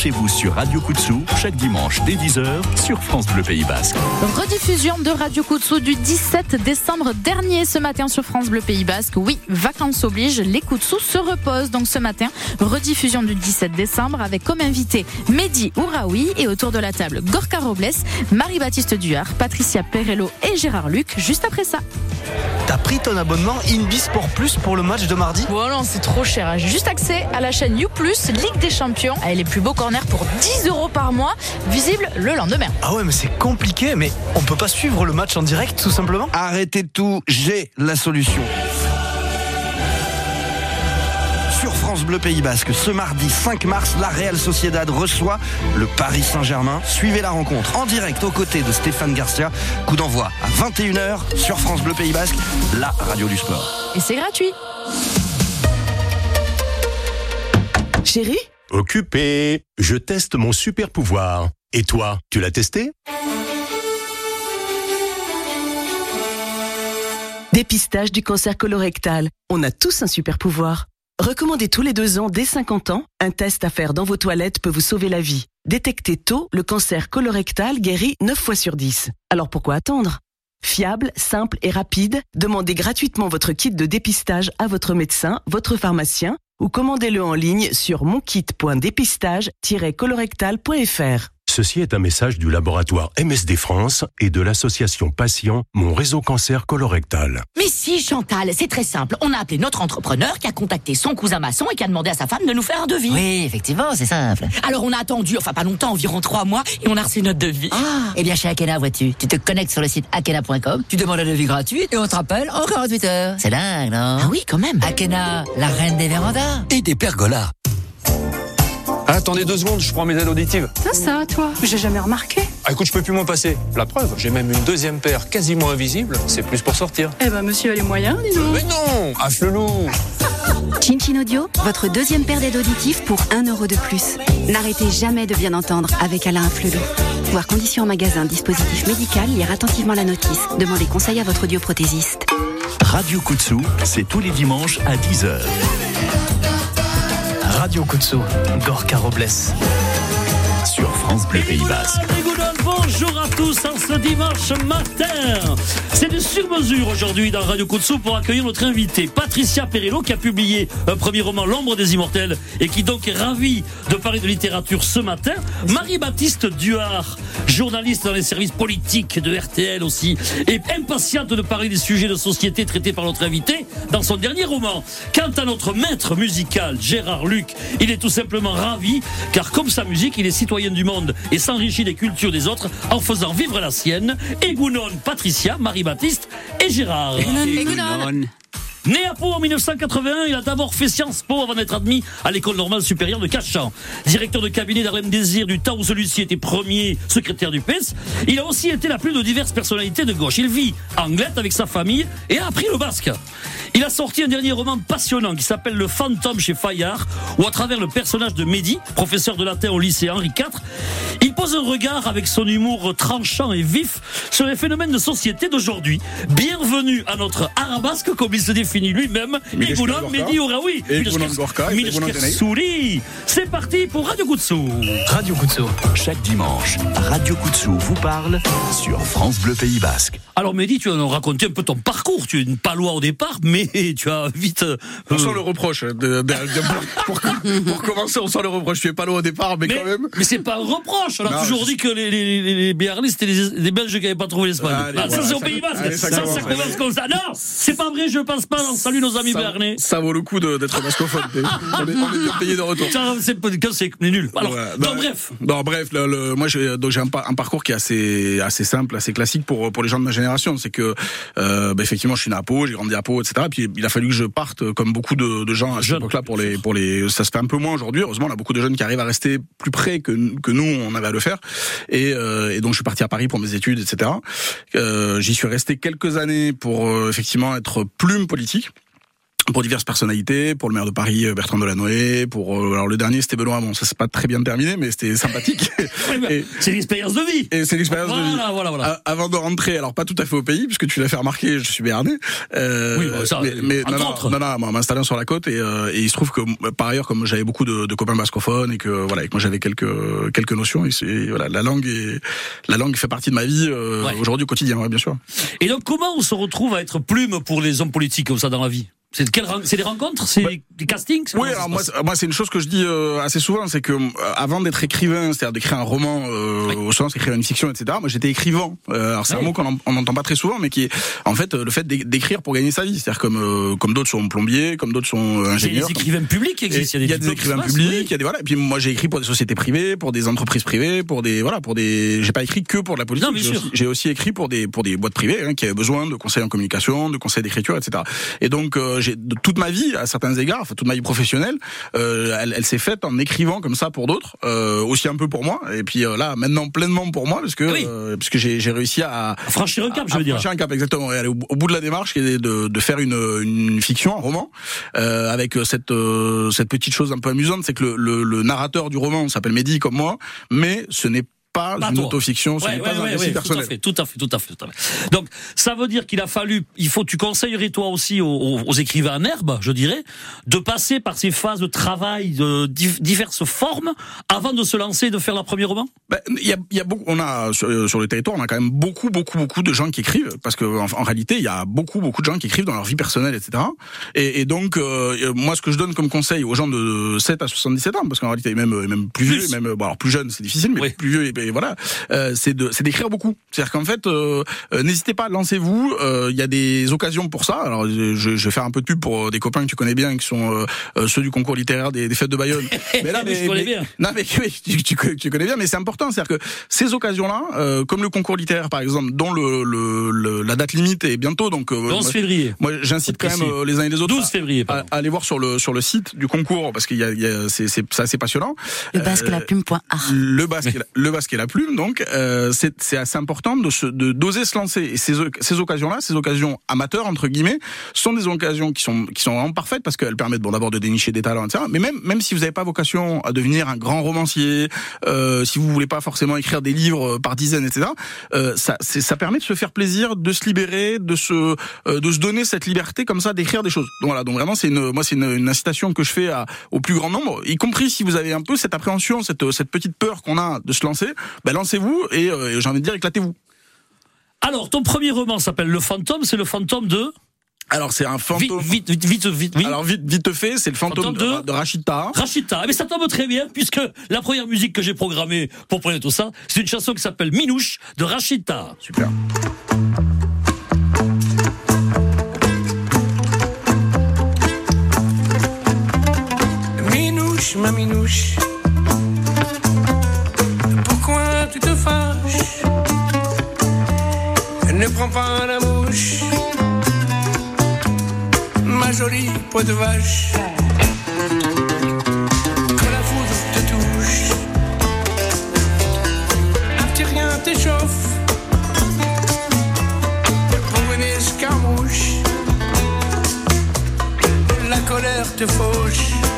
Branchez-vous sur Radio Kutsou chaque dimanche dès 10h sur France Bleu Pays Basque. Rediffusion de Radio Kutsou du 17 décembre dernier ce matin sur France Bleu Pays Basque. Oui, vacances obligent, les Kutsou se reposent. Donc ce matin, rediffusion du 17 décembre avec comme invité Mehdi Ouraoui et autour de la table Gorka Robles, Marie-Baptiste Duard, Patricia Perello et Gérard Luc juste après ça. T'as pris ton abonnement Inbi Sport Plus pour le match de mardi? Bon non, c'est trop cher. hein. J'ai juste accès à la chaîne You Ligue des Champions, avec les plus beaux pour 10 euros par mois, visible le lendemain. Ah ouais, mais c'est compliqué, mais on peut pas suivre le match en direct tout simplement Arrêtez tout, j'ai la solution. Sur France Bleu Pays Basque, ce mardi 5 mars, la Real Sociedad reçoit le Paris Saint-Germain. Suivez la rencontre en direct aux côtés de Stéphane Garcia. Coup d'envoi à 21h sur France Bleu Pays Basque, la radio du sport. Et c'est gratuit. Chérie Occupé. Je teste mon super pouvoir. Et toi, tu l'as testé? Dépistage du cancer colorectal. On a tous un super pouvoir. Recommandé tous les deux ans dès 50 ans, un test à faire dans vos toilettes peut vous sauver la vie. Détectez tôt, le cancer colorectal guérit 9 fois sur 10. Alors pourquoi attendre? Fiable, simple et rapide, demandez gratuitement votre kit de dépistage à votre médecin, votre pharmacien ou commandez-le en ligne sur monkit.dépistage-colorectal.fr. Ceci est un message du laboratoire MSD France et de l'association Patient, mon réseau cancer colorectal. Mais si, Chantal, c'est très simple. On a appelé notre entrepreneur qui a contacté son cousin maçon et qui a demandé à sa femme de nous faire un devis. Oui, effectivement, c'est simple. Alors on a attendu, enfin pas longtemps, environ trois mois, et on a reçu notre devis. Ah, eh bien chez Akena, vois-tu, tu te connectes sur le site akena.com, tu demandes un devis gratuit et on te rappelle en 48 heures. C'est dingue, non? Ah oui, quand même. Akena, la reine des vérandas. Et des pergolas. Attendez deux secondes, je prends mes aides auditives. Ça, ça, toi J'ai jamais remarqué. Ah, écoute, je peux plus m'en passer. La preuve, j'ai même une deuxième paire quasiment invisible. C'est plus pour sortir. Eh ben, monsieur a les moyens, dis donc. Mais non À Flelou Chin Audio, votre deuxième paire d'aides auditives pour 1 euro de plus. N'arrêtez jamais de bien entendre avec Alain Flelou. Voir conditions en magasin, dispositif médical, lire attentivement la notice. Demandez conseil à votre audioprothésiste. Radio Kutsou, c'est tous les dimanches à 10h. Radio Kutsu, Gorka Robles. Sur France Bleu Pays Basque. Bonjour à tous en ce dimanche matin. C'est de sur-mesure aujourd'hui dans Radio Kutsu pour accueillir notre invité Patricia Perello qui a publié un premier roman L'ombre des immortels et qui donc est ravie de parler de littérature ce matin. Marie-Baptiste Duard, journaliste dans les services politiques de RTL aussi, est impatiente de parler des sujets de société traités par notre invité dans son dernier roman. Quant à notre maître musical Gérard Luc, il est tout simplement ravi car comme sa musique, il est citoyen du monde et s'enrichit des cultures des autres en faisant vivre la sienne. Egounon, Patricia, Marie-Baptiste et Gérard. Né à Pau en 1981, il a d'abord fait Sciences Po avant d'être admis à l'école normale supérieure de Cachan. Directeur de cabinet d'Arlem Désir du temps où celui-ci était premier secrétaire du PES, il a aussi été la plus de diverses personnalités de gauche. Il vit en Anglette avec sa famille et a appris le basque. Il a sorti un dernier roman passionnant qui s'appelle Le fantôme chez Fayard, où à travers le personnage de Mehdi, professeur de latin au lycée Henri IV, il pose un regard avec son humour tranchant et vif sur les phénomènes de société d'aujourd'hui. Bienvenue à notre arabasque, comme il se définit lui-même, Igounan Mehdi. Souri. C'est parti pour Radio Kutsou. Radio Kutsou. Chaque dimanche, Radio Kutsou vous parle sur France Bleu Pays Basque. Alors Mehdi, tu vas nous raconter un peu ton parcours. Tu es une palois au départ, mais tu as vite... euh, On sent le reproche. De, de- de- pour, pour commencer, on sent le reproche. Tu es pas loin au départ, mais, quand même. Mais c'est pas un reproche. On a Non, toujours je- dit que les, les, les, les Béarnais, c'était les, les Belges qui n'avaient pas trouvé l'Espagne. Ah, ça, c'est au Pays Basque. allez, ça Ça, ça, commence, comme ça. Non, c'est pas vrai, je pense pas. On salue nos amis Béarnais. ça vaut le coup d'être bascophone. on, est, on est bien payé de retour. C'est nul. Alors, Ouais, non, bah, bref. Non, bref, le, le- moi j'ai un, par- un parcours qui est assez assez simple, assez classique pour pour les gens de ma génération. C'est que euh, bah, effectivement, je suis né à Pau, j'ai grandi à Pau, etc. Puis il a fallu que je parte, euh, comme beaucoup de, de gens à cette époque-là, pour les pour les. Ça se fait un peu moins aujourd'hui. Heureusement, on a beaucoup de jeunes qui arrivent à rester plus près que que nous, on avait à le faire. Et, euh, et donc je suis parti à Paris pour mes études, etc. Euh, J'y suis resté quelques années pour euh, effectivement être plume politique. Pour diverses personnalités, pour le maire de Paris euh, Bertrand Delanoë, pour euh, alors le dernier c'était Benoît Bon, ça c'est pas très bien terminé, mais c'était sympathique. c'est l'expérience de vie. Et c'est l'expérience voilà, de vie. Voilà, voilà. Avant de rentrer, alors pas tout à fait au pays, puisque tu l'as fait remarquer, je suis béarnais. Euh, oui, bah, ça, mais, mais non, non, non, non, moi, m'installant sur la côte et, euh, et il se trouve que par ailleurs, comme j'avais beaucoup de, de, copains bascophones et que voilà, et que moi j'avais quelques quelques notions, et, et voilà, la langue est, la langue fait partie de ma vie euh, ouais. aujourd'hui au quotidien, ouais, bien sûr. Et donc comment on se retrouve à être plume pour les hommes politiques comme ça dans la vie? C'est des rencontres, c'est bah, des castings. Oui, alors moi, moi c'est une chose que je dis euh, assez souvent, c'est que euh, avant d'être écrivain, c'est-à-dire d'écrire un roman euh, oui. au sens écrire une fiction, etc. Moi, j'étais écrivain. Euh, alors c'est oui. un mot qu'on n'entend pas très souvent, mais qui est en fait le fait d'écrire pour gagner sa vie. C'est-à-dire comme euh, comme d'autres sont plombiers, comme d'autres sont ingénieurs. Il y a des écrivains publics qui existent. Il y a des, écrivains publics, il y a des voilà. Et puis moi, j'ai écrit pour des sociétés privées, pour des entreprises privées, pour des voilà, pour des. J'ai pas écrit que pour de la politique. J'ai aussi, aussi, écrit pour des pour des boîtes privées hein, qui avaient besoin de conseils en communication, de conseils d'écriture, etc. Et donc j'ai toute ma vie à certains égards, enfin toute ma vie professionnelle, euh, elle, elle s'est faite en écrivant comme ça pour d'autres, euh, aussi un peu pour moi, et puis euh, là maintenant pleinement pour moi parce que oui. parce que j'ai réussi à, à, franchir un cap, je veux dire. Franchir un cap exactement, et aller au, au, bout de la démarche qui est de, de faire une, une fiction, un roman, avec cette cette petite chose un peu amusante, c'est que le, le, le narrateur du roman s'appelle Mehdi comme moi, mais ce n'est pas, pas une toi. autofiction, ce ouais, n'est ouais, pas un ouais, récit personnel. Tout à, fait, tout à fait, tout à fait, Donc, ça veut dire qu'il a fallu, il faut, tu conseillerais toi aussi aux, aux, écrivains en herbe, je dirais, de passer par ces phases de travail de diverses formes avant de se lancer et de faire leur premier roman? Il ben, y, a, y a beaucoup, on a sur, sur, le territoire, on a quand même beaucoup, beaucoup, beaucoup de gens qui écrivent, parce que en, en réalité, il y a beaucoup, beaucoup de gens qui écrivent dans leur vie personnelle, etc. Et, et donc, euh, moi, ce que je donne comme conseil aux gens de 7 à 77 ans, parce qu'en réalité, même, même plus, vieux, même, bon, alors plus jeune, c'est difficile, mais oui. plus vieux, et voilà, euh, c'est de c'est d'écrire beaucoup. C'est-à-dire qu'en fait, euh, euh, n'hésitez pas, lancez-vous. Il y a des occasions pour ça. Alors, je, je, vais faire un peu de pub pour des copains que tu connais bien, qui sont ceux du concours littéraire des, des fêtes de Bayonne. mais là, mais, je connais bien. Non, mais oui, tu, tu, tu connais bien, mais c'est important. C'est-à-dire que ces occasions-là, comme le concours littéraire par exemple, dont le, le, le la date limite est bientôt, donc 11 moi, février. Moi, j'incite quand même les uns et les autres 12 février, à, à, aller voir sur le sur le site du concours parce qu'il y a, il y a c'est c'est assez passionnant. Le basque la plume.art. Le basque le basque la plume donc euh, c'est assez important de se, de d'oser se lancer. Et ces, ces occasions-là, ces occasions amateurs entre guillemets, sont des occasions qui sont qui sont vraiment parfaites parce qu'elles permettent bon d'abord de dénicher des talents, etc. Mais même même si vous n'avez pas vocation à devenir un grand romancier, euh, si vous voulez pas forcément écrire des livres par dizaines, etc. Euh, ça ça permet de se faire plaisir, de se libérer, de se euh, de se donner cette liberté comme ça d'écrire des choses. Donc voilà, donc vraiment c'est une moi c'est une, une, incitation que je fais à, au plus grand nombre, y compris si vous avez un peu cette appréhension, cette cette petite peur qu'on a de se lancer, ben lancez-vous et euh, j'ai envie de dire éclatez-vous. Alors, ton premier roman s'appelle Le Fantôme, c'est le fantôme de alors c'est un fantôme. Vite, vite, vite, vite, oui. Alors vite, vite fait, c'est le fantôme, fantôme de, de, Rachita. Rachita. Mais ça tombe très bien puisque la première musique que j'ai programmée pour parler de tout ça, c'est une chanson qui s'appelle Minouche de Rachita. Super. Minouche, ma minouche. Prends pas la mouche ma jolie peau de vache. Quand la foudre te touche, un petit rien t'échauffe. Pour une escarmouche, la colère te fauche.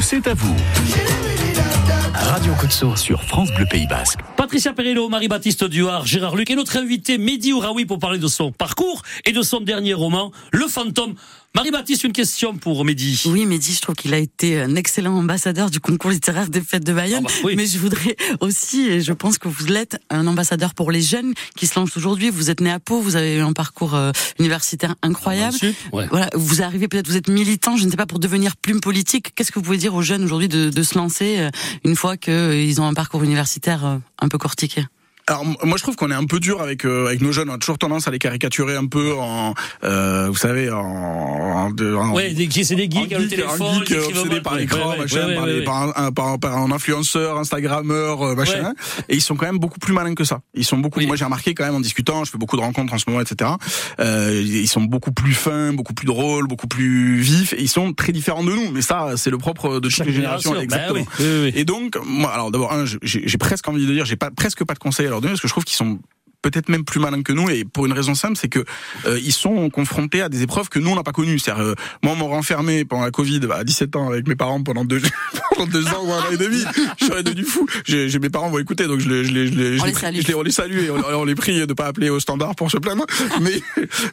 C'est à vous. Radio Sous sur France Bleu Pays Basque. Patricia Perillo, Marie-Baptiste Duard, Gérard Luc et notre invité Mehdi Ouraoui pour parler de son parcours et de son dernier roman, Le Fantôme. Marie-Baptiste, une question pour Mehdi. Oui, Mehdi, je trouve qu'il a été un excellent ambassadeur du concours littéraire des fêtes de Bayonne. Ah bah oui. Mais je voudrais aussi, et je pense que vous l'êtes, un ambassadeur pour les jeunes qui se lancent aujourd'hui. Vous êtes né à Pau, vous avez eu un parcours euh, universitaire incroyable. Ah, Ouais. Voilà, vous arrivez peut-être, vous êtes militant, je ne sais pas, pour devenir plume politique. Qu'est-ce que vous pouvez dire aux jeunes aujourd'hui de, de se lancer euh, une fois qu'ils ont un parcours universitaire euh, un peu cortiqué? Alors moi je trouve qu'on est un peu dur avec euh, avec nos jeunes. On a toujours tendance à les caricaturer un peu en, euh, vous savez, en, en, en- Ouais, c'est des geeks en à le geek, téléphone. geek, par l'écran, ouais, machin, ouais, par, les- par un, par, par un influenceur, Instagrammeur, euh, machin. Et ils sont quand même beaucoup plus malins que ça. Ils sont beaucoup. Moi j'ai remarqué quand même en discutant, je fais beaucoup de rencontres en ce moment, etc. Euh, ils sont beaucoup plus fins, beaucoup plus drôles, beaucoup plus vifs. Et ils sont très différents de nous. Mais ça, c'est le propre de générations. génération, bah Exactement. oui, oui, oui. Et donc, moi, alors d'abord, j'ai presque envie de dire, j'ai pas presque pas de conseils à parce que je trouve qu'ils sont peut-être même plus malins que nous et pour une raison simple c'est que euh, ils sont confrontés à des épreuves que nous on n'a pas connues. C'est-à-dire euh, moi on m'a renfermé pendant la Covid à 17 ans avec mes parents pendant deux pendant deux ans ou un an et demi. Je serais devenu fou. J'ai mes parents vont écouter donc je les je les je les, je On les salue. je les- on les salue et on, on les prie de pas appeler au standard pour se plaindre. Mais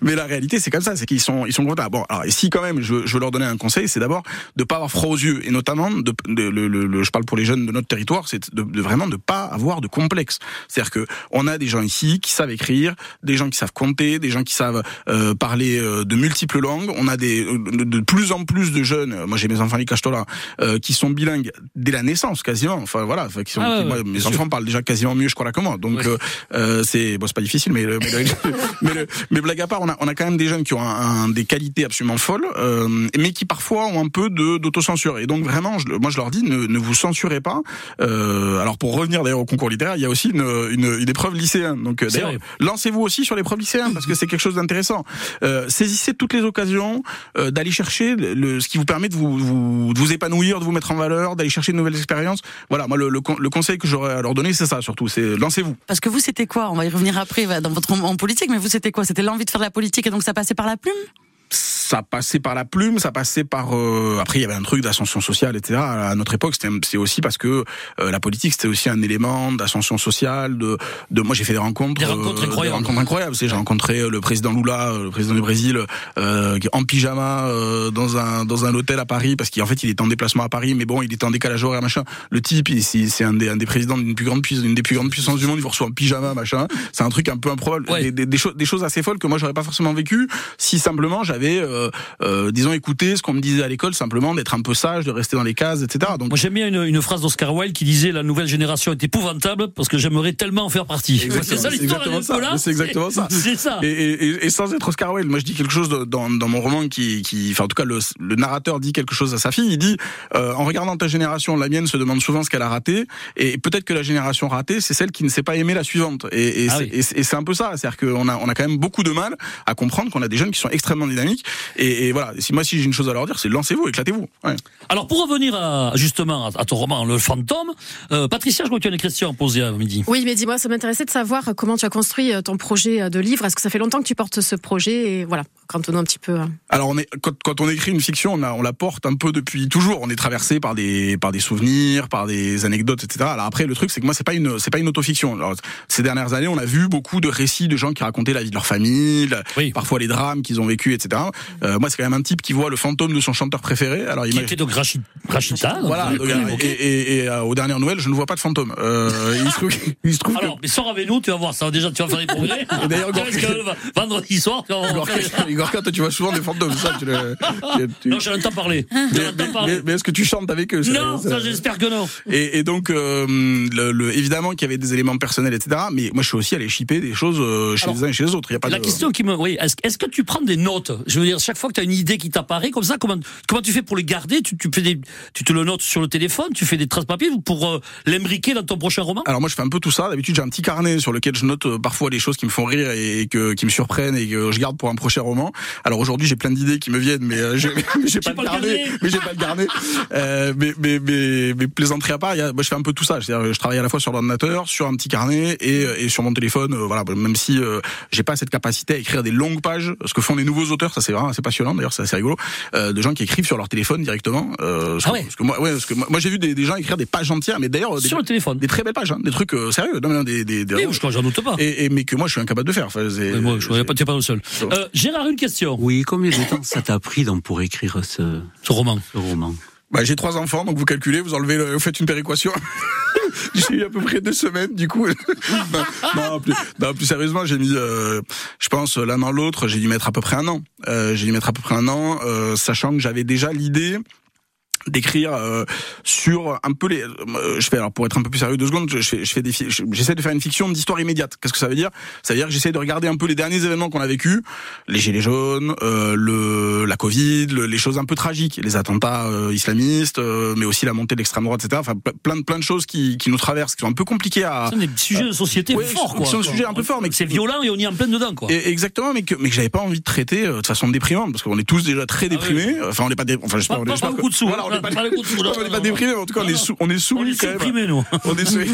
mais la réalité c'est comme ça c'est qu'ils sont ils sont contents bon alors et si quand même je, je veux leur donner un conseil c'est d'abord de pas avoir froid aux yeux et notamment de, de- le, le- le- je parle pour les jeunes de notre territoire c'est de, de vraiment de pas avoir de complexe. C'est-à-dire que on a des gens ici qui savent écrire des gens qui savent compter des gens qui savent euh, parler euh, de multiples langues. On a des de, de plus en plus de jeunes euh, moi j'ai mes enfants les cachetola euh, qui sont bilingues dès la naissance quasiment. Enfin voilà enfin, qui sont, Ah ouais, qui- moi, ouais, mes sûr. enfants parlent déjà quasiment mieux je crois là que moi. Donc euh, euh, c'est bon c'est pas difficile mais le- mais, le- mais, le- mais blague à part on a on a quand même des jeunes qui ont un, un- des qualités absolument folles euh, mais qui parfois ont un peu de d'autocensure. Et donc vraiment je, moi je leur dis ne, ne vous censurez pas. Euh, alors pour revenir d'ailleurs au concours littéraire il y a aussi une, une, une épreuve lycéen donc euh, C'est d'ailleurs lancez-vous aussi sur l'épreuve lycéenne parce que c'est quelque chose d'intéressant. Euh, saisissez toutes les occasions euh, d'aller chercher le, ce qui vous permet de vous, vous de vous épanouir de vous mettre en valeur d'aller chercher de nouvelles expériences. Voilà moi le, le, le conseil que j'aurais à leur donner c'est ça surtout c'est lancez-vous. Parce que vous, c'était quoi? On va y revenir après dans votre en politique, mais vous, c'était quoi? C'était l'envie de faire de la politique et donc ça passait par la plume? Ça passait par la plume, ça passait par. euh, après, il y avait un truc d'ascension sociale, etc. À notre époque, c'était c'est aussi parce que euh, la politique, c'était aussi un élément d'ascension sociale. De, de, moi, j'ai fait des rencontres, Des rencontres euh, incroyables. des rencontres incroyables. J'ai rencontré euh, le président Lula, euh, le président du Brésil, euh, en pyjama euh, dans un dans un hôtel à Paris, parce qu'en fait, il était en déplacement à Paris, mais bon, il était en décalage horaire, machin. Le type, c'est, un des un des présidents d'une plus grande puissance, d'une des plus grandes puissances du monde. Il vous reçoit en pyjama, machin. C'est un truc un peu improbable. Des, des, des choses, des choses assez folles que moi, j'aurais pas forcément vécu si simplement j'avais disons, écouter ce qu'on me disait à l'école, simplement d'être un peu sage, de rester dans les cases, etc. Donc, Moi j'aime bien une, une phrase d'Oscar Wilde qui disait la nouvelle génération est épouvantable parce que j'aimerais tellement en faire partie. C'est ça l'histoire. C'est exactement ça. C'est ça. Et, et- et sans être Oscar Wilde, moi je dis quelque chose de- dans, dans mon roman qui, qui, enfin en tout cas le, le narrateur dit quelque chose à sa fille. Il dit, euh, en regardant ta génération, la mienne se demande souvent ce qu'elle a raté, et peut-être que la génération ratée, c'est celle qui ne sait pas aimer la suivante. Et, et Ah oui. c'est un peu ça, c'est-à-dire qu'on a, on a quand même beaucoup de mal à comprendre qu'on a des jeunes qui sont extrêmement dynamiques. Et, et voilà, si moi si j'ai une chose à leur dire, c'est lancez-vous, éclatez-vous. Ouais. Alors pour revenir à, justement à, à ton roman Le Fantôme, euh, Patricia, je crois que tu as une question à poser à midi. Oui, mais dis-moi, ça m'intéressait de savoir comment tu as construit euh, ton projet euh, de livre. Est-ce que ça fait longtemps que tu portes ce projet Et voilà, un petit peu. euh. Alors on est quand, quand on écrit une fiction, on, a, on la porte un peu depuis toujours. On est traversé par des par des souvenirs, par des anecdotes, etc. Alors après le truc c'est que moi c'est pas une c'est pas une autofiction. Alors, ces dernières années, on a vu beaucoup de récits de gens qui racontaient la vie de leur famille, parfois les drames qu'ils ont vécu, etc. Euh, moi, c'est quand même un type qui voit le fantôme de son chanteur préféré. Alors, il Qui était donc Rachid, Rachida. Voilà, donc, euh, et, et, et, et, euh, aux dernières nouvelles, je ne vois pas de fantôme. Euh, il se trouve, il se trouve que- Alors, mais sors avec nous, tu vas voir ça. Déjà, tu vas faire des progrès. D'ailleurs, vendredi soir, tu vas toi, tu vois souvent des fantômes, ça. Tu le- tu- Non, j'en entends parler. Mais, mais- mais- mais est-ce que tu chantes avec eux Non, ça, j'espère que non. Et, et donc, euh, le, le- évidemment qu'il y avait des éléments personnels, etc. Mais moi, je suis aussi allé shipper des choses euh, chez Alors, les uns et chez les autres. Il y a pas La de... question qui me, oui, est-ce est-ce que tu prends des notes? Je veux dire, chaque fois que tu as une idée qui t'apparaît comme ça, comment comment tu fais pour les garder? Tu, tu fais des, tu te le notes sur le téléphone, tu fais des traces papier pour euh, l'imbriquer dans ton prochain roman? Alors moi je fais un peu tout ça. D'habitude j'ai un petit carnet sur lequel je note euh, parfois les choses qui me font rire et que qui me surprennent et que je garde pour un prochain roman. Alors aujourd'hui j'ai plein d'idées qui me viennent, mais euh, j'ai pas, pas le carnet. Mais j'ai pas le carnet. Euh, mais mais mais mais plaisanterie à part, y a, moi je fais un peu tout ça. C'est-à-dire, je travaille à la fois sur l'ordinateur, sur un petit carnet et, et sur mon téléphone. euh, voilà, même si euh, j'ai pas cette capacité à écrire des longues pages, ce que font les nouveaux auteurs, ça c'est vraiment assez passionnant. D'ailleurs c'est assez rigolo, euh, de gens qui écrivent sur leur téléphone directement. Euh, Ah ouais. parce que moi, ouais, parce que moi, moi, j'ai vu des, des gens écrire des pages entières, mais d'ailleurs Sur le téléphone. des très belles pages, hein, des trucs euh, sérieux, non, non, des, des, des- Oui, je j'en doute pas. et, et- mais que moi je suis incapable de faire. Enfin, moi, je ne pas, pas le seul. Euh, Gérard, une question. Oui, combien de temps ça t'a pris donc pour écrire ce, Ce roman. ce roman? Bah, j'ai trois enfants, donc vous calculez, vous enlevez, le- vous faites une péréquation. j'ai eu à peu près deux semaines, du coup. non, non, plus, non, plus sérieusement, j'ai mis, euh, je pense, l'un dans l'autre, j'ai dû mettre à peu près un an. Euh, j'ai dû mettre à peu près un an, euh, sachant que j'avais déjà l'idée d'écrire euh, sur un peu les euh, je fais alors pour être un peu plus sérieux deux secondes je fais je fais des j'essaie de faire une fiction d'histoire immédiate qu'est-ce que ça veut dire? Ça veut dire que j'essaie de regarder un peu les derniers événements qu'on a vécu les gilets jaunes euh, le la covid le- les choses un peu tragiques les attentats euh, islamistes euh, mais aussi la montée de l'extrême droite etc enfin ple- plein de plein de choses qui qui nous traversent qui sont un peu compliquées à Ce sont des sujets de société Ouais, forts, qui quoi. sont des sujets un peu forts mais C'est violent et on y est en plein dedans, quoi. et- exactement, mais que, mais que j'avais pas envie de traiter euh, de façon déprimante, parce qu'on est tous déjà très déprimés. Enfin, on n'est pas, dé- enfin, j'espère, Pas- pas j'espère beaucoup de sous, Voilà, on n'est pas, pas mais en tout cas, on est, sou- on est soumis On est quand même. nous. On est soumis,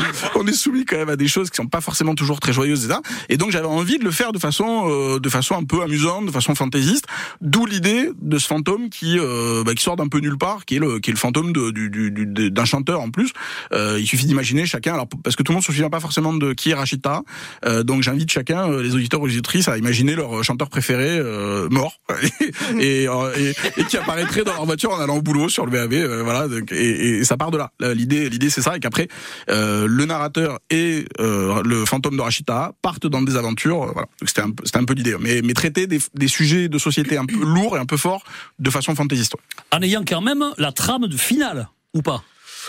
on est soumis quand même à des choses qui sont pas forcément toujours très joyeuses, etc. Et donc, j'avais envie de le faire de façon, euh, de façon un peu amusante, de façon fantaisiste. D'où l'idée de ce fantôme qui, euh, bah, qui sort d'un peu nulle part, qui est le, qui est le fantôme de, du, du, d'un chanteur en plus. Euh, il suffit d'imaginer chacun, alors parce que tout le monde se souvient pas forcément de qui est Rachita, euh, donc j'invite chacun, euh, les auditeurs ou les auditrices, à imaginer leur chanteur préféré euh, mort et, euh, et, et qui apparaîtrait dans leur voiture en allant au boulot sur le VAB, euh, voilà. et, ça part de là. L'idée, l'idée, c'est ça, et qu'après euh, le narrateur et euh, le fantôme de Rachita partent dans des aventures. euh, voilà. C'était un, un peu l'idée, mais, mais traiter des, des sujets de société un peu lourds et un peu forts de façon fantaisiste. En ayant quand même la trame de finale, ou pas?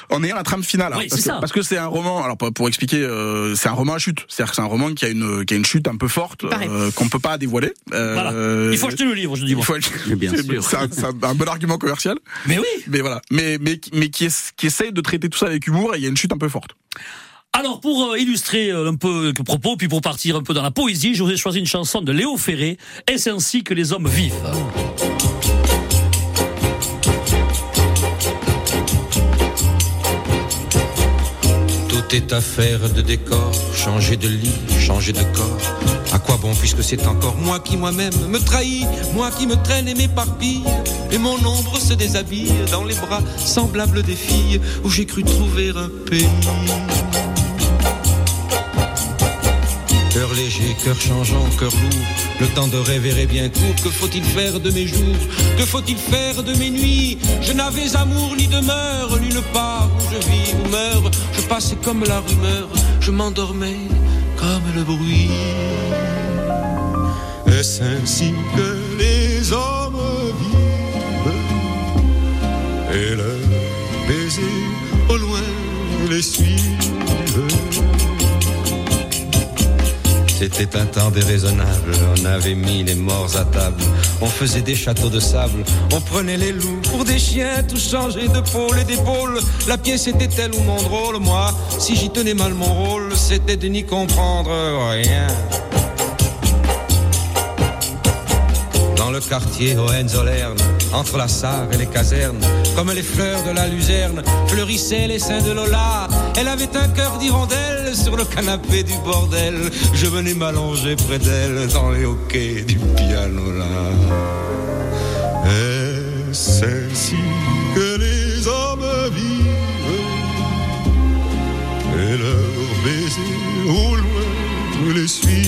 En ayant la trame finale. hein, Oui, parce, c'est que, ça. parce que c'est un roman. Alors pour, pour expliquer, euh, c'est un roman à chute. C'est-à-dire que c'est un roman qui a une qui a une chute un peu forte euh, qu'on peut pas dévoiler. Euh, Voilà. Il faut acheter le livre, je dis. Il faut bien c'est- sûr. C'est un, c'est un- un bon argument commercial. Mais oui. Mais voilà. Mais mais mais qui est, qui essaye de traiter tout ça avec humour et il y a une chute un peu forte. Alors, pour euh, illustrer un peu le propos, puis pour partir un peu dans la poésie, je vous ai choisi une chanson de Léo Ferré, Est-ce ainsi que les hommes vivent? Affaire de décor, changer de lit, changer de corps. À quoi bon puisque c'est encore moi qui moi-même me trahis, moi qui me traîne et m'éparpille, et mon ombre se déshabille dans les bras semblables des filles où j'ai cru trouver un pays. Cœur léger, cœur changeant, cœur lourd, le temps de rêver est bien court. Que faut-il faire de mes jours? Que faut-il faire de mes nuits? Je n'avais amour ni demeure, nulle part où je vis ou meurs. Comme la rumeur, je m'endormais comme le bruit. Est-ce ainsi que les hommes vivent? Et leurs baisers au loin les suivent C'était un temps déraisonnable, on avait mis les morts à table, on faisait des châteaux de sable, on prenait les loups pour des chiens, tout changé de pôle et d'épaule. La pièce était telle ou mon drôle, moi, si j'y tenais mal mon rôle, c'était de n'y comprendre rien. Dans le quartier Hohenzollern, entre la Sarre et les casernes, comme les fleurs de la luzerne, fleurissaient les seins de Lola. Elle avait un cœur d'hirondelle sur le canapé du bordel. Je venais m'allonger près d'elle dans les hoquets du piano là. Est-ce ainsi que les hommes vivent et leurs baisers au loin les suivent?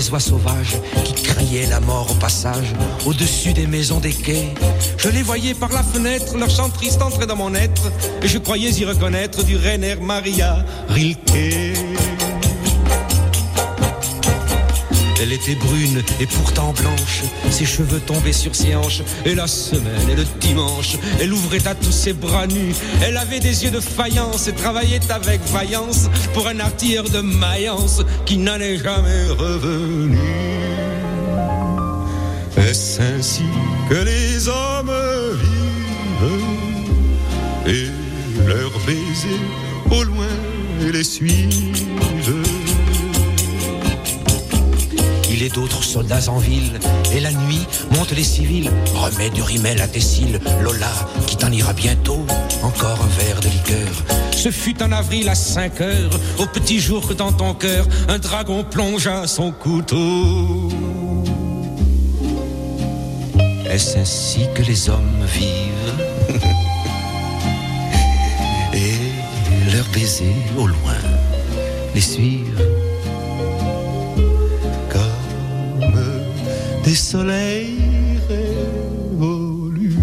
Des oies sauvages qui criaient la mort au passage au-dessus des maisons des quais. Je les voyais par la fenêtre, leur chant triste entrait dans mon être et je croyais y reconnaître du Rainer Maria Rilke. Elle était brune et pourtant blanche, ses cheveux tombaient sur ses hanches, et la semaine et le dimanche, elle ouvrait à tous ses bras nus. Elle avait des yeux de faïence et travaillait avec vaillance pour un artilleur de Mayence qui n'en est jamais revenu. Est-ce ainsi que les hommes vivent? Et leurs baisers au loin les suivent? Est d'autres soldats en ville, et la nuit montent les civils. Remets du rimel à tes cils, Lola, qui t'en ira bientôt. Encore un verre de liqueur. Ce fut en avril à 5 heures, au petit jour que dans ton cœur, un dragon plongea son couteau. Est-ce ainsi que les hommes vivent Et leurs baisers au loin les suivent des soleils révolus.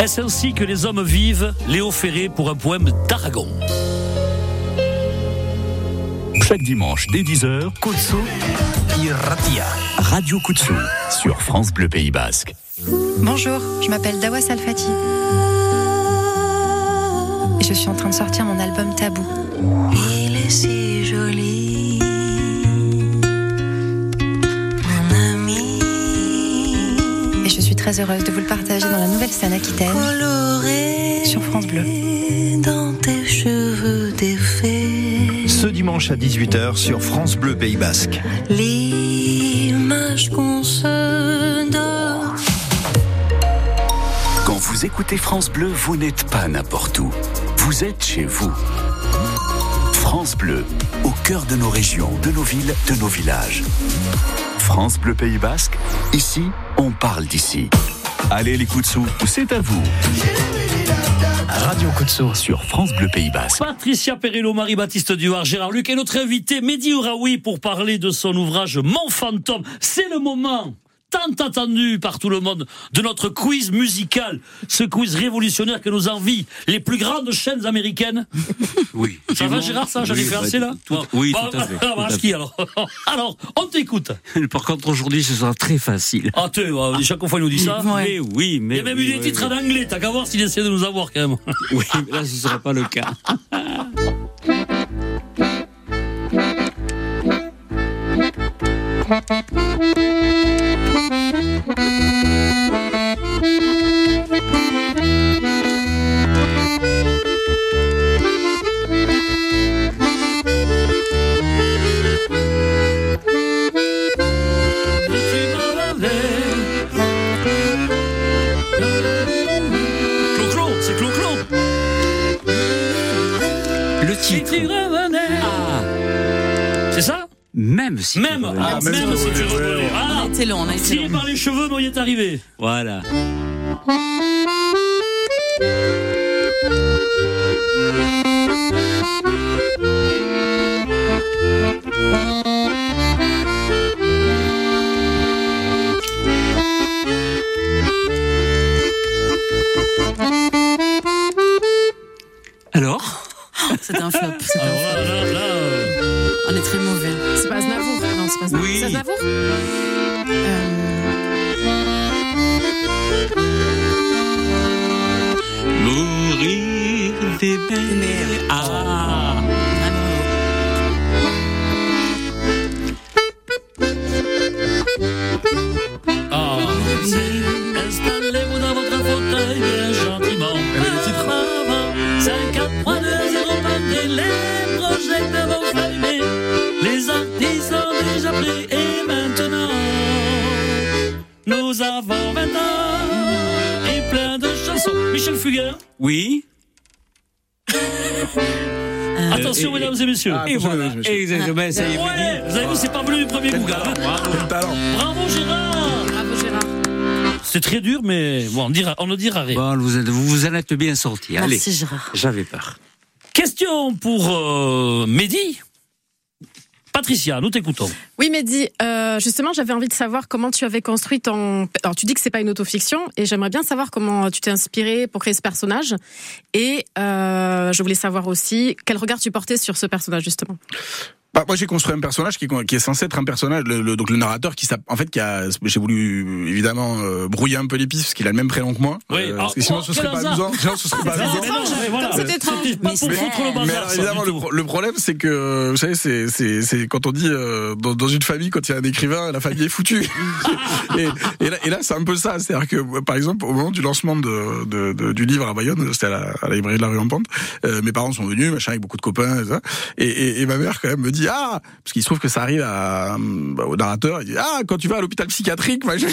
Est-ce ainsi que les hommes vivent Léo Ferré pour un poème d'Aragon? Chaque dimanche dès 10h, Kutsu Irratia. Radio Kutsu sur France Bleu Pays Basque. Bonjour, je m'appelle Dawa Salfati. Et je suis en train de sortir mon album Tabou. Il est si joli. Très heureuse de vous le partager dans la nouvelle scène Aquitaine sur France Bleu. Dans tes cheveux défaits, Ce dimanche à 18h sur France Bleu Pays Basque. l'image qu'on se donne. Quand vous écoutez France Bleu, vous n'êtes pas n'importe où. Vous êtes chez vous. France Bleu, au cœur de nos régions, de nos villes, de nos villages. France Bleu Pays Basque, ici, on parle d'ici. Allez les coups c'est à vous. Radio Kutsu sur France Bleu Pays Basque. Patricia Perello, Marie-Baptiste Duard, Gérard Luc et notre invité Mehdi Ouraoui pour parler de son ouvrage Mon fantôme. C'est le moment tant attendu par tout le monde de notre quiz musical, ce quiz révolutionnaire que nous envient les plus grandes chaînes américaines. Oui. Ça va Gérard, ça J'en ai fait Oui, assez là tout- Bon. oui, tout à fait, alors, tout à à fait. ski, alors. alors, on t'écoute. Par contre, aujourd'hui, ce sera très facile. Ah, tu vois, chaque fois il nous dit ça. Mais oui, mais. Il y a même eu des titres en anglais, t'as qu'à voir s'il essaie de nous avoir quand même. Oui, mais là, ce ne sera pas le cas. Thank you. Même si. tu Même, revenais. ah, même si tu revenais. Ah, On a été long, on a été tiré long. par les cheveux, mais on y est arrivé. Voilà. Et-. Ah, Et voilà, exactement, ça y est, Ouais, vous avez vu, c'est pas venu du premier coup, gars. hein. Talent. Bravo Gérard Bravo Gérard. C'est très dur, mais bon, on, dira, on ne dira rien. Bon, vous, êtes- vous vous en êtes bien sorti. Allez. Merci Gérard. J'avais peur. Question pour euh, Mehdi. Patricia, nous t'écoutons. Oui, Mehdi, euh, justement, j'avais envie de savoir comment tu avais construit ton. Alors, tu dis que c'est pas une autofiction, et j'aimerais bien savoir comment tu t'es inspiré pour créer ce personnage. Et euh, je voulais savoir aussi quel regard tu portais sur ce personnage, justement. Bah, moi j'ai construit un personnage qui est, qui est censé être un personnage, le, le- donc le narrateur qui s'app- en fait qui a, j'ai voulu évidemment euh, brouiller un peu les pistes parce qu'il a le même prénom que moi. Oui. Euh, Ah, parce que sinon oh, ce serait pas amusant. Sinon ce serait pas amusant. c'est étrange. C'était pas pour foutre le bazar. Mais évidemment le, le problème c'est que vous savez c'est c'est c'est quand on dit euh, dans, dans une famille quand il y a un écrivain la famille est foutue. et, et là et là c'est un peu ça, c'est-à-dire que par exemple au moment du lancement de, de, de- du livre à Bayonne, c'était à la, à la librairie de la rue en Pente, euh, mes parents sont venus machin avec beaucoup de copains et ça. Et, et, et ma mère quand même me dit ah parce qu'il se trouve que ça arrive à bah, au narrateur il dit ah quand tu vas à l'hôpital psychiatrique machin.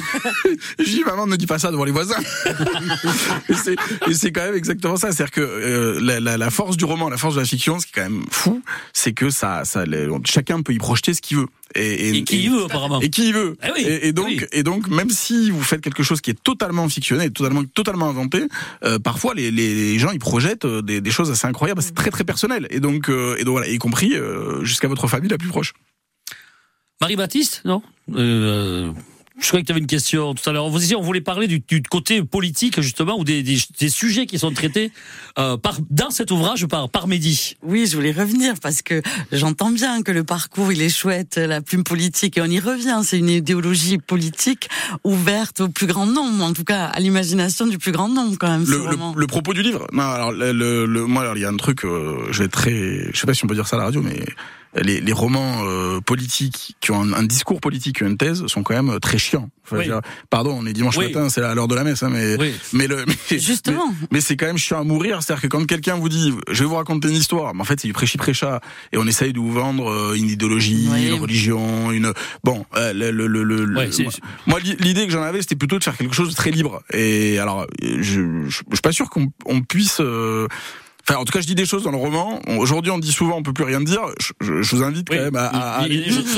je dis maman ne dis pas ça devant les voisins. et c'est quand même exactement ça, c'est-à-dire que euh, la, force du roman, la force de la fiction, ce qui est quand même fou, c'est que ça chacun peut y projeter ce qu'il veut. Et, Et qui y veut, apparemment. Et qui y veut. Eh oui, et, et donc, oui. et donc, même si vous faites quelque chose qui est totalement fictionné, totalement, totalement inventé, euh, parfois les, les, les gens ils projettent euh, des, des choses assez incroyables. C'est très très personnel. Et donc, euh, et donc voilà, y compris euh, jusqu'à votre famille la plus proche. Marie-Baptiste, non? Euh, Je croyais que tu avais une question tout à l'heure. On voulait parler du, du côté politique, justement, ou des, des, des sujets qui sont traités euh, par, dans cet ouvrage par, par Mehdi. Oui, je voulais revenir parce que j'entends bien que le parcours il est chouette, la plume politique et on y revient. C'est une idéologie politique ouverte au plus grand nombre, en tout cas à l'imagination du plus grand nombre quand même. Le, le, le propos du livre? Non, alors le, le, le- moi, alors, il y a un truc, euh, je vais très, je sais pas si on peut dire ça à la radio, mais les, les romans euh, politiques qui ont un, un discours politique, qui ont une thèse, sont quand même très chiants. Enfin, Oui. je veux dire, pardon, on est dimanche Oui. matin, c'est à l'heure de la messe, hein, mais mais le mais, Justement. mais, mais c'est quand même chiant à mourir. C'est-à-dire que quand quelqu'un vous dit, je vais vous raconter une histoire, mais en fait c'est du prêchi prêcha, et on essaye de vous vendre euh, une idéologie, Oui. une religion, une bon, euh, le, le, le, le- moi- moi, l'i- l'idée que j'en avais, c'était plutôt de faire quelque chose de très libre. Et alors, je, je, je suis pas sûr qu'on on puisse. euh, Enfin, en tout cas, je dis des choses dans le roman. Aujourd'hui, on dit souvent, on peut plus rien dire. Je, je- je vous invite quand même à. à- à il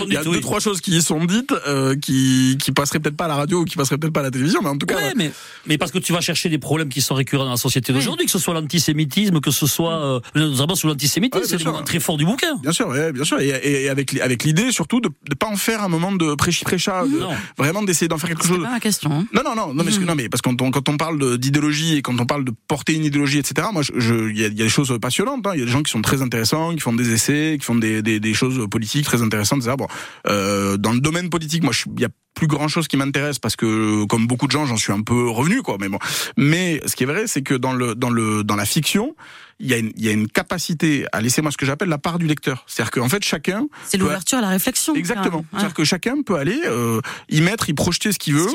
il y a deux oui. trois choses qui y sont dites, euh, qui qui passeraient peut-être pas à la radio ou qui passeraient peut-être pas à la télévision, mais en tout cas. Ouais, mais, mais parce que tu vas chercher des problèmes qui sont récurrents dans la société d'aujourd'hui, que ce soit l'antisémitisme, que ce soit, euh, notamment sur l'antisémitisme, Ouais, c'est le moment très fort du bouquin. Bien sûr, ouais, bien sûr, et, et avec avec l'idée surtout de ne pas en faire un moment de prêchi prêcha, de- Non. vraiment d'essayer d'en faire quelque chose. pas la question. hein. Non, non, non, non, mais, parce que- non, mais parce que quand on, quand on parle d'idéologie et quand on parle de porter une idéologie, etc., moi, je- il y, a, y a des choses passionnantes. hein. Il y a des gens qui sont très intéressants, qui font des essais, qui font des, des, des choses politiques très intéressantes. Bon, euh, dans le domaine politique, moi, il y a plus grand chose qui m'intéresse parce que, comme beaucoup de gens, j'en suis un peu revenu, quoi. Mais bon, mais ce qui est vrai, c'est que dans le dans le dans la fiction, il y a une il y a une capacité à laisser moi ce que j'appelle la part du lecteur. C'est-à-dire qu'en fait, chacun C'est l'ouverture à la réflexion. Exactement. C'est-à-dire que chacun peut aller euh, y mettre, y projeter ce qu'il veut,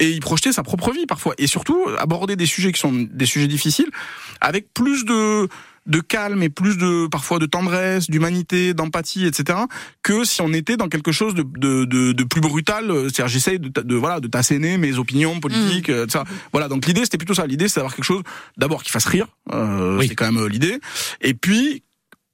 et y projeter sa propre vie parfois. Et surtout aborder des sujets qui sont des sujets difficiles avec plus de de calme et plus de parfois de tendresse, d'humanité, d'empathie, etc. Que si on était dans quelque chose de de, de, de plus brutal. C'est-à-dire j'essaye de, de voilà de t'asséner mes opinions politiques, euh, ça. Voilà donc l'idée c'était plutôt ça. L'idée c'est d'avoir quelque chose d'abord qui fasse rire, euh, c'est quand même euh, l'idée. Et puis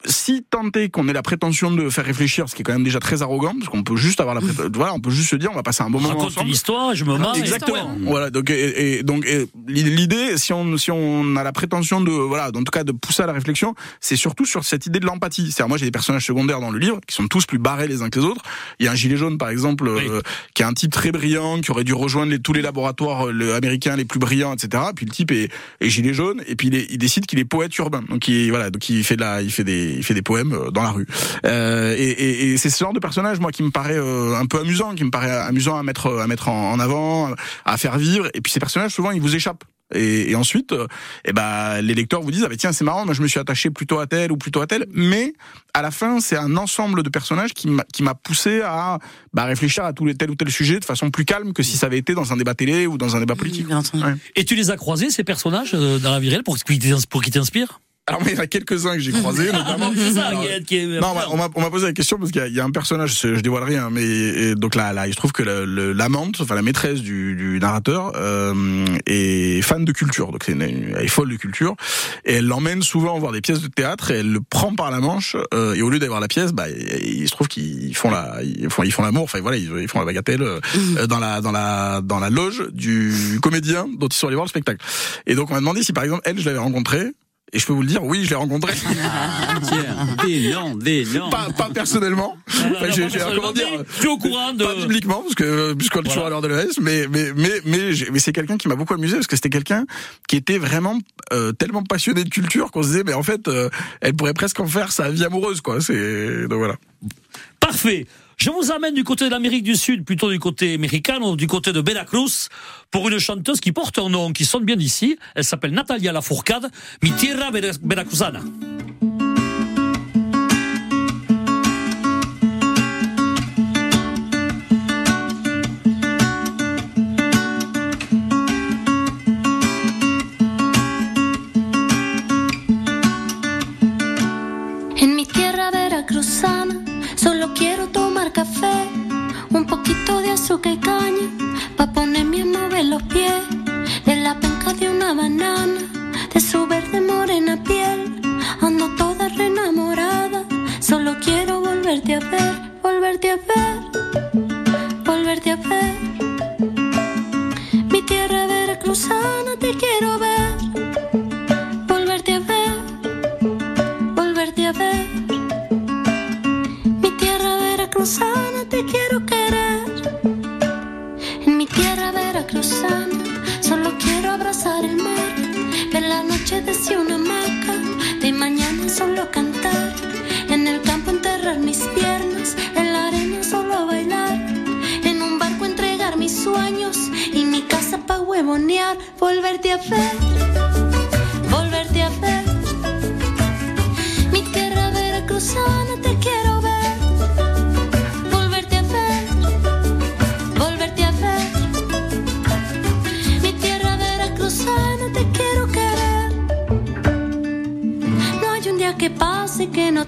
si tant est qu'on ait la prétention de faire réfléchir, ce qui est quand même déjà très arrogant, parce qu'on peut juste avoir la pré- voilà, on peut juste se dire, on va passer un bon moment Raconte ensemble. une histoire, je me marre. Exactement. Voilà. Donc, et, et- donc, l'idée, si on, si on a la prétention de, voilà, en tout cas, de pousser à la réflexion, c'est surtout sur cette idée de l'empathie. C'est-à-dire, moi, j'ai des personnages secondaires dans le livre qui sont tous plus barrés les uns que les autres. Il y a un gilet jaune, par exemple, euh, qui est un type très brillant, qui aurait dû rejoindre les- tous les laboratoires euh, américains les plus brillants, etc. Puis le type est, est gilet jaune, et puis il, est- il décide qu'il est poète urbain. Donc, il, voilà, donc il fait de la, il fait des, il fait des poèmes euh, dans la rue. Euh, et et, et c'est ce genre de personnage, moi, qui me paraît euh, un peu amusant, qui me paraît amusant à mettre, à mettre en, en avant, à faire vivre. Et puis ces personnages, souvent, ils vous échappent. Et, et ensuite, euh, eh ben, les lecteurs vous disent ah ben tiens c'est marrant, moi je me suis attaché plutôt à tel ou plutôt à tel, mais à la fin c'est un ensemble de personnages qui m'a qui m'a poussé à bah, réfléchir à tous les tel ou tel sujet de façon plus calme que si ça avait été dans un débat télé ou dans un débat politique. Ouais. Et tu les as croisés, ces personnages, euh, dans la vie réelle, pour qu'ils t'inspirent? Alors, mais il y en a quelques-uns que j'ai croisés, notamment. Est- est- Non, on m'a- on posé la question parce qu'il y y, a un personnage, je dévoile rien, mais et donc là, là, il se trouve que l'amante, enfin la maîtresse du, du narrateur, euh, est fan de culture, donc une- elle est folle de culture, et elle l'emmène souvent voir des pièces de théâtre, et elle le prend par la manche, euh, et au lieu d'aller voir la pièce, bah, il il se trouve qu'ils font la, ils font, ils font l'amour, enfin voilà, ils, ils font la bagatelle euh, euh, dans la, dans la, dans la loge du comédien dont ils sont allés voir le spectacle. Et donc on m'a demandé si par exemple elle, je l'avais rencontrée Et je peux vous le dire, oui, je l'ai rencontré. Des noms, des noms. Pas, pas personnellement. Enfin, j'ai- comment dire, au courant de. Pas publiquement, parce que puisqu'on est toujours à l'heure de l'ES, mais mais mais mais, mais c'est quelqu'un qui m'a beaucoup amusé parce que c'était quelqu'un qui était vraiment euh, tellement passionné de culture qu'on se disait, mais en fait, euh, elle pourrait presque en faire sa vie amoureuse, quoi. C'est donc voilà. Parfait. Je vous amène du côté de l'Amérique du Sud, plutôt du côté américain, du côté de Veracruz, pour une chanteuse qui porte un nom qui sonne bien d'ici. Elle s'appelle Natalia Lafourcade, Mi Tierra Vera- Veracruzana. Azúcar y caña, pa' ponerme a mover los pies, de la penca de una banana, de su verde morena piel, ando toda re enamorada, solo quiero volverte a ver, volverte a ver,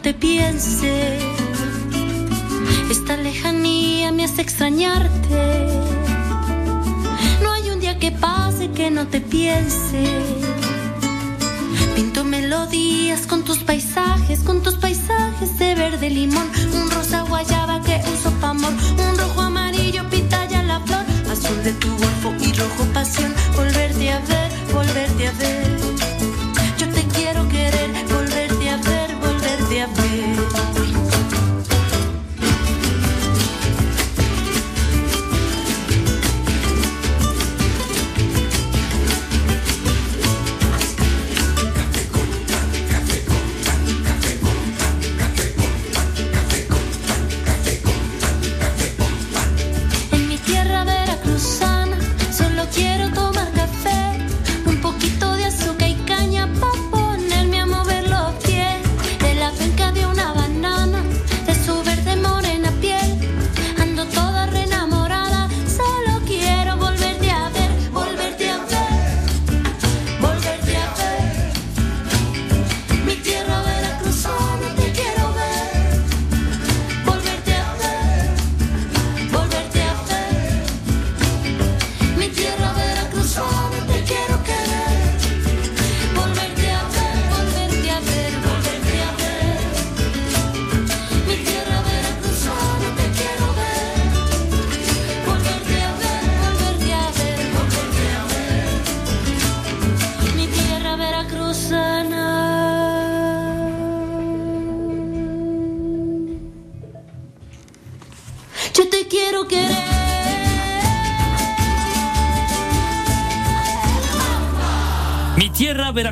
te piense. Esta lejanía me hace extrañarte. No hay un día que pase que no te piense. Pinto melodías con tus paisajes, con tus paisajes de verde limón, un rosa guayaba que uso pa' amor, un rojo amarillo pitaya la flor, azul de tu golfo y rojo pasión, volverte a ver, volverte a ver. Volverte a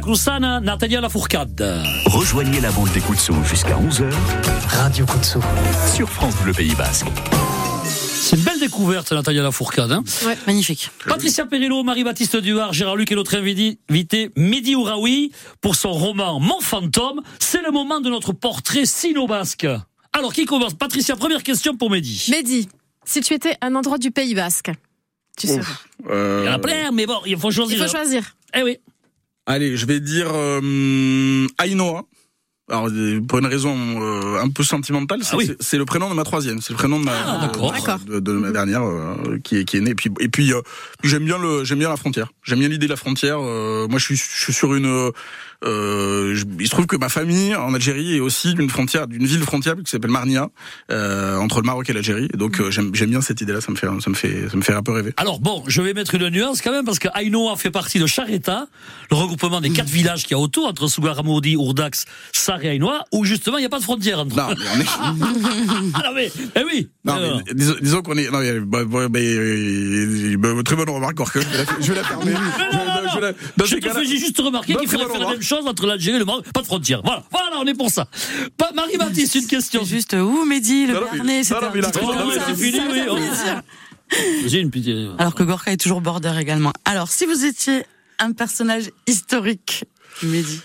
Natalia Lafourcade. Rejoignez la bande des coups de son jusqu'à 11h. Radio Son. Sur France Bleu Pays Basque. C'est une belle découverte, Natalia Lafourcade. Hein Ouais, magnifique. Patricia Perillo, Marie-Baptiste Duard, Gérard Luc et notre invité, Mehdi Ouraoui pour son roman Mon fantôme. C'est le moment de notre portrait sino-basque. Alors, qui commence? Patricia, première question pour Mehdi. Mehdi, si tu étais un endroit du Pays Basque, tu serais. Euh, Il y en a plein, mais bon, il faut choisir. Il faut choisir. Eh oui. Allez, je vais dire euh, Ainoa. Alors euh, pour une raison euh, un peu sentimentale, c'est c'est- le prénom de ma troisième, c'est le prénom de ma, Ah, de, de ma dernière euh, qui est qui est née. Et puis et puis euh, j'aime bien le j'aime bien la frontière. J'aime bien l'idée de la frontière. Euh, moi je suis je suis sur une euh, il se trouve que ma famille en Algérie est aussi d'une frontière d'une ville frontière qui s'appelle Marnia euh, entre le Maroc et l'Algérie. Donc euh, j'aime bien cette idée-là. Ça me fait ça me fait ça me fait un peu rêver. Alors bon, je vais mettre une nuance quand même parce que Ainoa fait partie de Chareta, le regroupement des quatre villages qu'il y a autour entre Sougaramoudi, Ourdax, Sar et Ainoa, où justement il n'y a pas de frontière entre. Non, mais on est. ah non mais, eh oui. Non, mais disons, disons qu'on est. Non, mais, bah, bah, bah, euh, bah, très bonne remarque, Gorka. Je vais la, je vais la fermer. Je, je- je te cas-là- fais juste remarquer Non, qu'il faudrait faire la même chose entre l'Algérie et le Maroc. Pas de frontière. Voilà, voilà, on est pour ça. Pas Marie-Baptiste, une question. Juste où, Mehdi, le Non, non, Bernet, non, non, non, c'est fini, oui. J'ai une petite. Alors que Gorka est toujours border également. Alors, si vous étiez un personnage historique, Mehdi,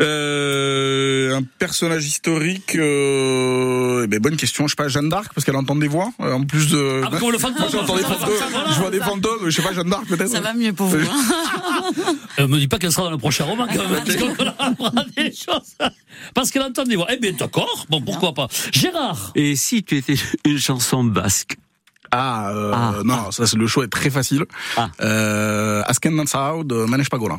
Euh, un personnage historique. Euh, eh ben, bonne question. Je sais pas, Jeanne d'Arc, parce qu'elle entend des voix. euh, En plus de. Ah, comme le fantôme. Moi, j'entends des fantômes. Je vois des fantômes. Je sais pas, Jeanne d'Arc peut-être. ça va mieux pour vous. hein Euh, me dis pas qu'elle sera dans le prochain roman quand même. parce qu'on apprend des choses. Parce qu'elle entend des voix. Eh bien, d'accord. Bon, pourquoi pas. Gérard. Et si tu étais une chanson basque Ah, euh, Ah, non, ça c'est le choix est très facile. Ah. Euh, Asken Nansao de Manesh Pagola.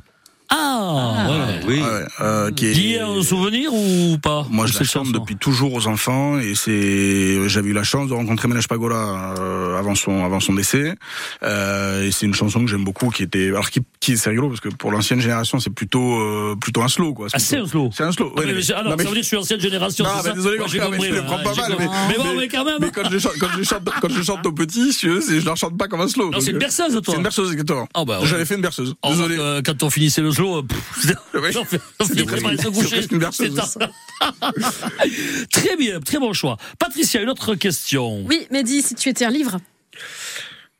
Ah, ouais. Oui. Ouais, euh, qui est- Lié à un souvenir ou pas Moi, je la chante depuis toujours aux enfants et c'est j'avais eu la chance de rencontrer Manesh Pagola euh, avant son avant son décès euh, et c'est une chanson que j'aime beaucoup qui était alors qui, qui c'est rigolo parce que pour l'ancienne génération c'est plutôt euh, plutôt un slow quoi. Ah, c'est un slow. C'est un slow. Ah, ouais, mais, mais- alors, non, mais- ça veut dire que je suis ancienne génération. Non, mais ça désolé, Gorka, mais compris. je le prends pas mal. Mais, Mais bon, mais quand même. Mais quand je chante, quand je chante, quand je chante aux petits, si tu veux, c'est- je leur chante pas comme un slow. Non, c'est une berceuse, toi. C'est une berceuse, exactement. Ah, bah. J'avais fait une berceuse. Oh, Désolé. euh, quand on finissait le slow, pff, presque- se coucher. très bien, très bon choix. Patricia, une autre question. Oui, Mehdi, si tu étais un livre.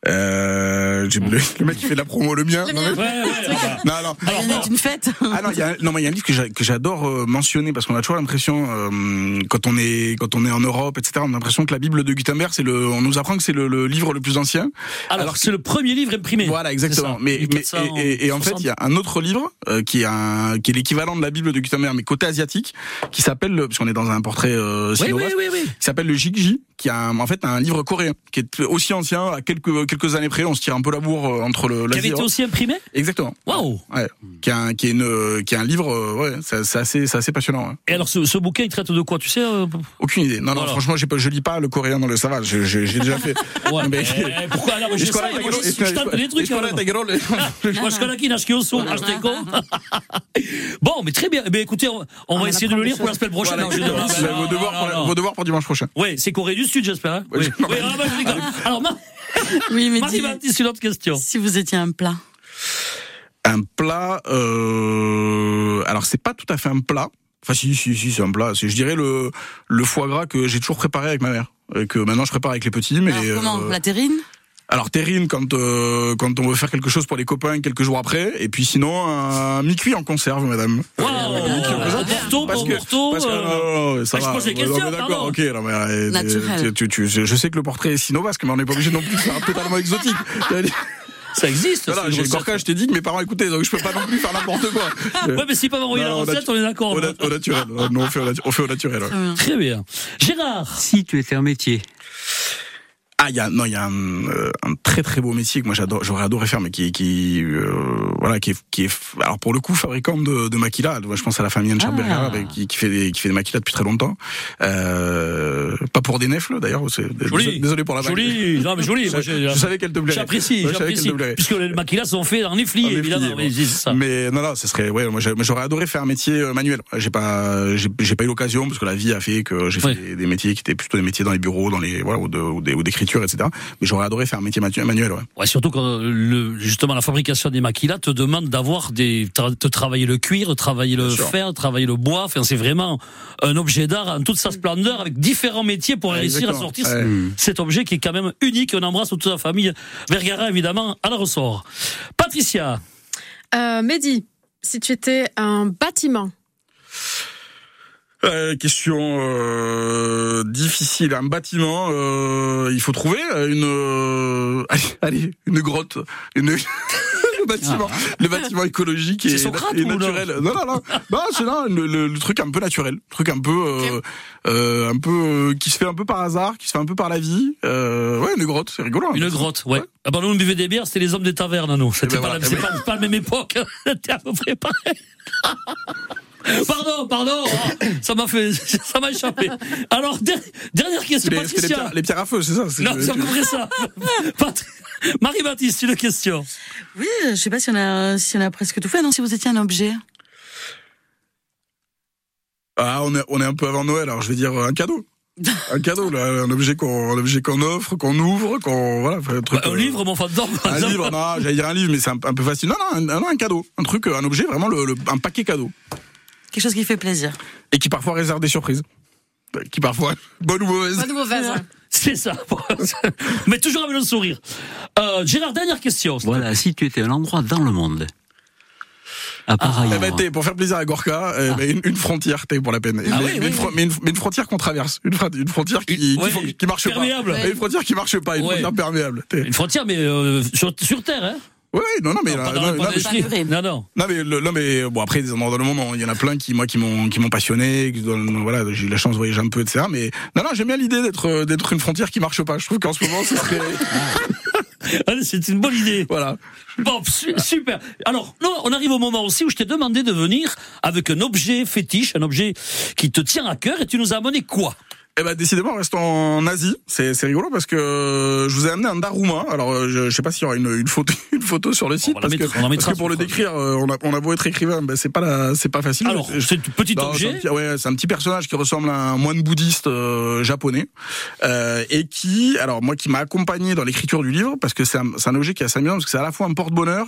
Euh, j'ai- le, le mec qui fait de la promo, le mien. Le non, mien. mais- Ouais, ouais, ouais. non, non. il y en a une fête. Ah non, il y a, non, mais il y a un livre que j'a- que j'adore euh, mentionner parce qu'on a toujours l'impression, euh, quand on est quand on est en Europe, etc., on a l'impression que la Bible de Gutenberg, c'est le, on nous apprend que c'est le, le livre le plus ancien. Alors, c'est le premier livre imprimé. Voilà, exactement. Mais, mais 1400, et, et- et en fait, il y a un autre livre euh, qui est un qui est l'équivalent de la Bible de Gutenberg, mais côté asiatique, qui s'appelle, le- parce qu'on est dans un portrait euh, Oui, oui, oui, oui. qui s'appelle le Jigji, qui a un- en fait un livre coréen, qui est aussi ancien, à quelques quelques années près. On se tire un peu la bourre euh, entre le. Qui avait été aussi imprimé? Exactement. Waouh Ouais. Qui est un qui est une qui est un livre, euh, ouais, c'est assez c'est assez passionnant. ouais. Et alors, ce, ce bouquin, il traite de quoi, tu sais euh, Aucune idée. Non, non, Voilà. franchement, j'ai pas, je lis pas le coréen dans le ça va. je- je- J'ai déjà fait. Ouais, Mais- mais pourquoi alors je je sais, connais moi, ta je, gueule, je tente des trucs. alors. Moi, je connais qui n'a acheté con. Bon, mais très bien. Eh bien, écoutez, on, on va essayer de le lire pour la semaine prochaine. C'est vos devoirs pour la- vos devoirs pour dimanche prochain. Oui, c'est Corée du Sud, j'espère. hein oui, je- oui je rigole. Alors, Mar- Oui, Mehdi, Marie-Baptiste, une autre question. si vous étiez un plat. Un plat. Euh... Alors, c'est pas tout à fait un plat. Enfin, si, si, si, c'est un plat. C'est, je dirais le le foie gras que j'ai toujours préparé avec ma mère. Et que maintenant je prépare avec les petits, mais. Alors, comment euh, La terrine? Alors terrine quand euh, quand on veut faire quelque chose pour les copains quelques jours après, et puis sinon un mi-cuit en conserve, madame. Waouh Au Porto, Parce que, parce que euh, non, non, ça Ah, je va. pose des Non, questions, mais d'accord, ok. Non, mais, euh, tu- tu- je sais que le portrait est sino-basque, mais on n'est pas obligé non plus de faire un totalement exotique. Ça existe. Voilà, j'ai Gorka, je t'ai dit que mes parents écoutaient, donc je peux pas non plus faire n'importe quoi. Ouais, mais si pas m'envoyer la Non, recette, on est d'accord. Au, au naturel. Nous, on fait au, on fait au naturel. ouais. Très bien. Très bien. Gérard. Si tu étais un métier. Ah, il y a non, il y a un, euh, un très très beau métier que moi j'adore, j'aurais adoré faire, mais qui qui euh, voilà, qui est, qui est alors pour le coup fabricant de, de maquila. Je pense à la famille Ancherberger Ah. qui, qui fait des qui fait des maquila depuis très longtemps. Euh, pas pour des nefles d'ailleurs. c'est- Joli. Désolé pour la. Joli. Non, mais joli. Je, je savais qu'elle te plairait. J'apprécie, Ouais, j'apprécie. Puisque les maquilas sont faits en efflier, évidemment. bon. Mais c'est ça. Mais non, non, ce serait, ouais, moi j'aurais adoré faire un métier euh, manuel. J'ai pas, j'ai pas eu l'occasion parce que la vie a fait que j'ai Ouais. fait des, des métiers qui étaient plutôt des métiers dans les bureaux, dans les, voilà, ou de- etc. Mais j'aurais adoré faire un métier manu- manuel, ouais. Ouais, surtout quand le, justement la fabrication des maquilas te demande d'avoir des, de travailler le cuir, travailler le Bien fer, travailler le bois. Enfin, c'est vraiment un objet d'art en toute sa splendeur avec différents métiers pour Ouais, réussir à sortir Ouais. cet objet qui est quand même unique. On embrasse toute la famille Vergara, évidemment, à la ressort. Patricia. Euh, Mehdi, si tu étais un bâtiment. Euh, question euh, difficile. Un bâtiment, euh, il faut trouver une, euh, allez, allez, une grotte, une, le bâtiment, le bâtiment écologique et, Socrate naturel. Non, non, non. Non, c'est non, le, le- le truc un peu naturel, le truc un peu, euh, euh, un peu euh, qui se fait un peu par hasard, qui se fait un peu par la vie. Euh, ouais, une grotte, c'est rigolo. hein. Une grotte, ouais. Ah bah nous, on buvait des bières, c'était les hommes des tavernes, nous. C'était ben pas, voilà, la, eh ben. pas, pas la même époque. C'était à peu près pareil. Pardon, pardon, oh, ça m'a fait, ça m'a échappé. Alors, der- dernière question, les, pierres, les pierres à feu, c'est ça. Non, c'est à peu près ça. Marie-Baptiste, une question. Oui, je sais pas si on a, si on a presque tout fait. Non, si vous étiez un objet. Ah, on est, on est un peu avant Noël, alors je vais dire euh, un cadeau. Un cadeau, là, un objet qu'on, un objet qu'on offre, qu'on ouvre, qu'on, voilà, un truc. Bah, un euh, livre, mon fantôme. par Un livre, non, j'allais dire un livre, mais c'est un, un peu facile. Non, non, un, non, un cadeau, un truc, un objet, vraiment le, le- un paquet cadeau, Quelque chose qui fait plaisir. et qui parfois réserve des surprises, qui parfois bonne ou mauvaise. Pas de mauvaise. C'est ça. Mais toujours avec le sourire. Euh, Gérard, dernière question. Voilà, si tu étais un endroit dans le monde, à part Eh ailleurs, ben, t'es, pour faire plaisir à Gorka, eh ben, une, une frontière, t'es pour la peine. Ah mais, oui, mais oui, une, oui. mais une- mais une frontière qu'on traverse, une, une frontière qui, qui, ouais, fon- qui marche perméable. pas. Une frontière qui marche pas, une Ouais. frontière perméable. Une frontière, mais euh, sur, sur Terre, hein Ouais, non, non, mais, Non, là, mais- Non, non. Non mais le- non mais bon après des endroits dans le monde il y en a plein qui moi qui m'ont qui m'ont passionné qui voilà j'ai eu la chance de voyager un peu etc mais non non j'aime bien l'idée d'être euh, d'être une frontière qui marche pas je trouve qu'en ce moment ce serait Allez, c'est une bonne idée. voilà Bon, su- super. Alors, non, on arrive au moment aussi où je t'ai demandé de venir avec un objet fétiche, un objet qui te tient à cœur, et tu nous as amené quoi? Eh ben décidément, restons en Asie. C'est rigolo parce que euh, je vous ai amené un Daruma. Alors euh, je, je sais pas s'il y aura une, une photo une photo sur le site parce, mettre- que, parce que pour le décrire, euh, on a on a beau être écrivain, ben c'est pas c'est pas facile. Alors, Je- c'est un petit Non, objet. c'est un petit- ouais, c'est un petit personnage qui ressemble à un moine bouddhiste euh, japonais euh, et qui, alors moi, qui m'a accompagné dans l'écriture du livre parce que c'est un, c'est un objet qui est assez amusant parce que c'est à la fois un porte-bonheur.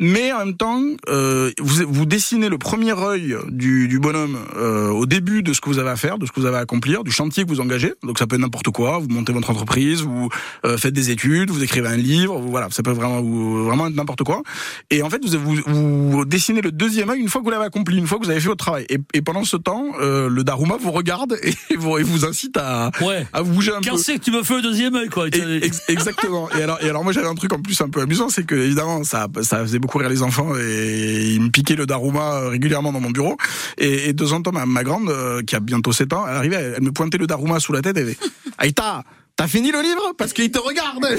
Mais en même temps, euh, vous, vous dessinez le premier œil du, du bonhomme euh, au début de ce que vous avez à faire, de ce que vous avez à accomplir, du chantier que vous engagez. Donc ça peut être n'importe quoi. Vous montez votre entreprise, vous euh, faites des études, vous écrivez un livre. Vous, voilà, ça peut vraiment vous, vraiment être n'importe quoi. Et en fait, vous, vous, vous dessinez le deuxième œil une fois que vous l'avez accompli, une fois que vous avez fait votre travail. Et, et pendant ce temps, euh, le Daruma vous regarde et vous, et vous incite à, Ouais. à vous bouger un Quand peu. c'est que tu me fais le deuxième œil, quoi Et- ex- exactement. Et alors, et alors moi j'avais un truc en plus un peu amusant, c'est que évidemment ça, ça faisait beaucoup rire les enfants et ils me piquaient le Daruma euh, régulièrement dans mon bureau. Et, et de temps en temps, ma, ma grande euh, qui a bientôt 7 ans, elle arrivait, elle, elle me pointait le Daruma sous la tête et elle disait Aïta, T'as fini le livre? Parce qu'il te regarde. Donc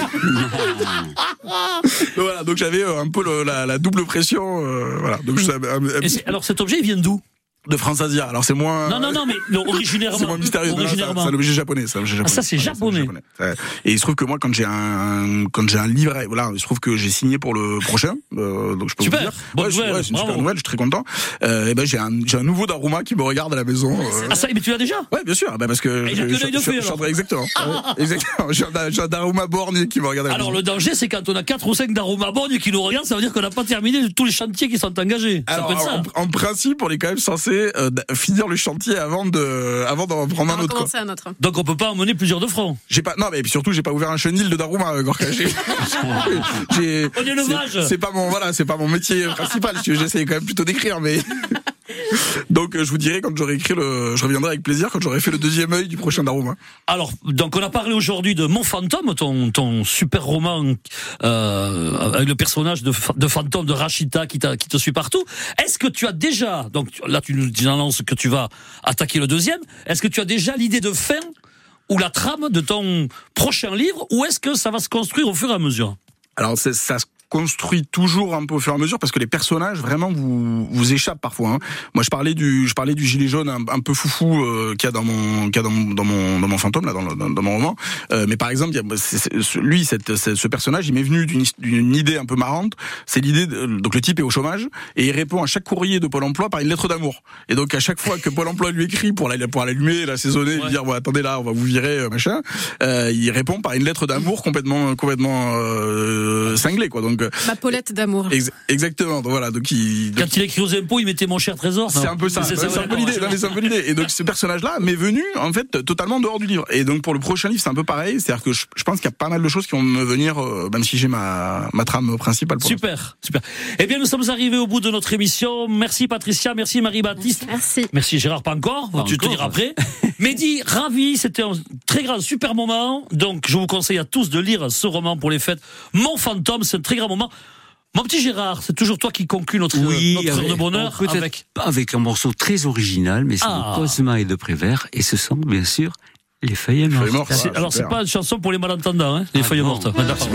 voilà, donc j'avais euh, un peu le- la, la double pression. euh, voilà, donc je un- un alors, cet objet, il vient d'où? De France Asia. Alors c'est moins. Non, non, non, mais non, originairement. C'est moins mystérieux. Originairement. c'est un objet japonais. c'est un objet Ah, ça, c'est japonais. Et il se trouve que moi, quand j'ai un, quand j'ai un livret, voilà, il se trouve que j'ai signé pour le prochain, euh, donc je peux Super. vous dire. Bonne Ouais, c'est- nouvelle. ouais, c'est une super nouvelle, je suis très content. Euh, et ben j'ai un, j'ai un nouveau Daruma qui me regarde à la maison. euh. Ah, ça, mais tu l'as déjà? Ouais, bien sûr, bah parce que. il a que je- alors. Exactement. Exactement. J'ai un, j'ai un Daruma borgne qui me regarde à la Alors, maison. le danger, c'est quand on a 4 ou 5 d'aroma borgne qui nous regardent, ça veut dire qu'on n'a pas terminé tous les chantiers qui sont engagés. Ça Alors, peut être ça. en, en principe, on est quand même censé euh, d- finir le chantier avant de, avant d'en prendre un autre. quoi. Commencer un autre. Donc, on peut pas emmener plusieurs de front. J'ai pas, non, mais surtout, j'ai pas ouvert un chenil de Daruma, euh, Gorka. J'ai- c'est- C'est pas mon, voilà, c'est pas mon métier principal. J'essaie quand même plutôt d'écrire, mais. Donc, euh, je vous dirai quand j'aurai écrit le, je reviendrai avec plaisir quand j'aurai fait le deuxième œil du prochain Daruma. Alors, donc on a parlé aujourd'hui de Mon Fantôme, ton, ton super roman euh, avec le personnage de, de fantôme de Rachita qui, qui te suit partout. Est-ce que tu as déjà, donc là tu nous annonces que tu vas attaquer le deuxième, est-ce que tu as déjà l'idée de fin ou la trame de ton prochain livre ou est-ce que ça va se construire au fur et à mesure? Alors, c'est- ça construit toujours un peu au fur et à mesure parce que les personnages vraiment vous vous échappent parfois. hein. Moi, je parlais du je parlais du gilet jaune un, un peu foufou euh, qu'il y a dans mon qu'il y a dans, mon- dans mon dans mon fantôme là dans, le- dans, dans mon roman. Euh, mais par exemple, il y a- c'est- c'est- lui, cette, ce personnage, il m'est venu d'une idée un peu marrante. C'est l'idée donc le type est au chômage et il répond à chaque courrier de Pôle Emploi par une lettre d'amour. Et donc à chaque fois que Pôle Emploi lui écrit pour la- pour l'allumer, l'assaisonner, lui dire bon attendez là, on va vous virer euh, machin, euh, il répond par une lettre d'amour complètement complètement euh, cinglée quoi. Donc euh, Ma Paulette d'amour. Ex- exactement. Donc voilà. Donc il. Quand il écrit aux impôts, il mettait mon cher trésor. C'est un peu ça. C'est un peu l'idée. d'accord, Non, mais c'est un peu l'idée. Et donc ce personnage-là m'est venu en fait totalement dehors du livre. Et donc pour le prochain livre, c'est un peu pareil. C'est-à-dire que je, je pense qu'il y a pas mal de choses qui vont me venir, euh, même si j'ai ma ma trame principale. Pour Super, super. Eh bien, nous sommes arrivés au bout de notre émission. Merci Patricia, merci Marie-Baptiste. Merci. Merci Gérard, pas encore. Pas tu te encore. diras après. Mehdi, ravi. C'était un très grand, super moment. Donc, je vous conseille à tous de lire ce roman pour les fêtes. Mon fantôme, c'est un très grand moment. Mon petit Gérard, c'est toujours toi qui conclus notre, Oui, notre heure de bonheur avec. pas avec un morceau très original, mais c'est Ah. de Cosma et de Prévert, et ce sont bien sûr les feuilles mortes. C'est- Alors, c'est pas une chanson pour les malentendants, hein, les Ah, feuilles non. mortes. Ouais, d'accord.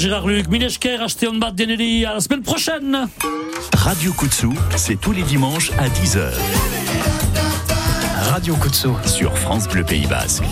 Gérard Luc, Mineshker, acheté en bas Denelli. À la semaine prochaine. Radio Kutsu, c'est tous les dimanches à 10h. Radio Kutsu. Sur France Bleu Pays Basque.